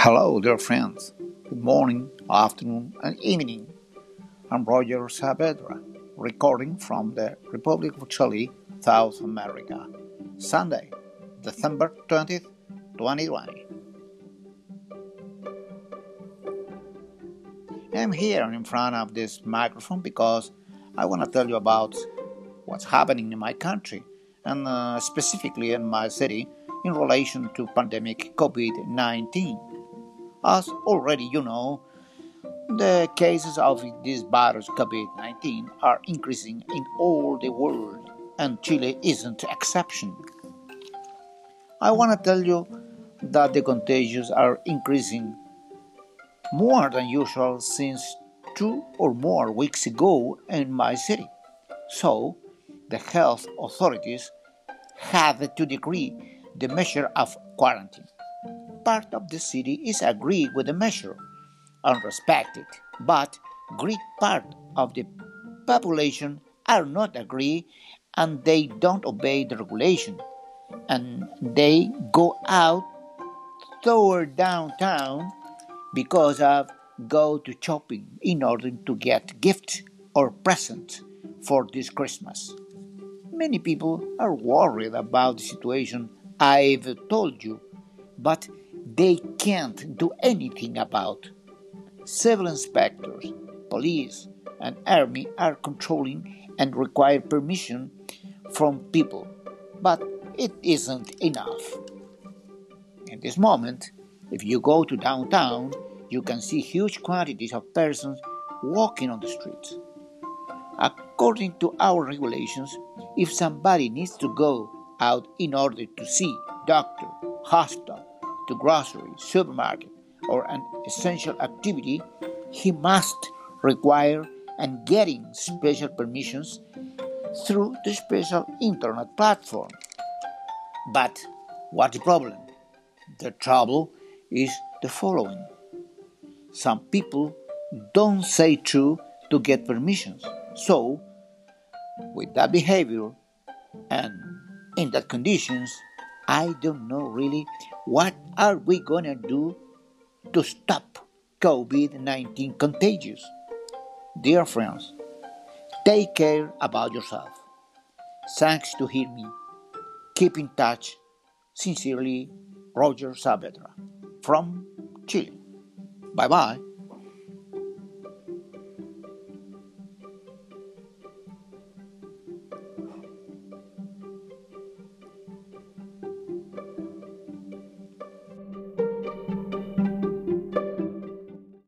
Hello, dear friends. Good morning, afternoon, and evening. I'm Roger Saavedra, recording from the Republic of Chile, South America. Sunday, December 20th, 2020. I'm here in front of this microphone because I want to tell you about what's happening in my country and uh, specifically in my city in relation to pandemic COVID-19. As already you know, the cases of this virus COVID-19 are increasing in all the world and Chile isn't an exception. I want to tell you that the contagions are increasing more than usual since two or more weeks ago in my city. So, the health authorities have to decree the measure of quarantine. Part of the city is agree with the measure and respect it, but great part of the population are not agree and they don't obey the regulation and they go out toward downtown because of go to shopping in order to get gift or present for this Christmas. Many people are worried about the situation I've told you, but they can't do anything about. Civil inspectors, police, and army are controlling and require permission from people, but it isn't enough. In this moment, if you go to downtown, you can see huge quantities of persons walking on the streets. According to our regulations, if somebody needs to go out in order to see doctor, hospital, to grocery, supermarket, or an essential activity, he must require and getting special permissions through the special internet platform. But what's the problem? The trouble is the following. Some people don't say true to get permissions. So, with that behavior and in that conditions, I don't know really what are we gonna do to stop COVID-19 contagious. Dear friends, take care about yourself. Thanks to hear me. Keep in touch. Sincerely, Roger Saavedra from Chile. Bye bye.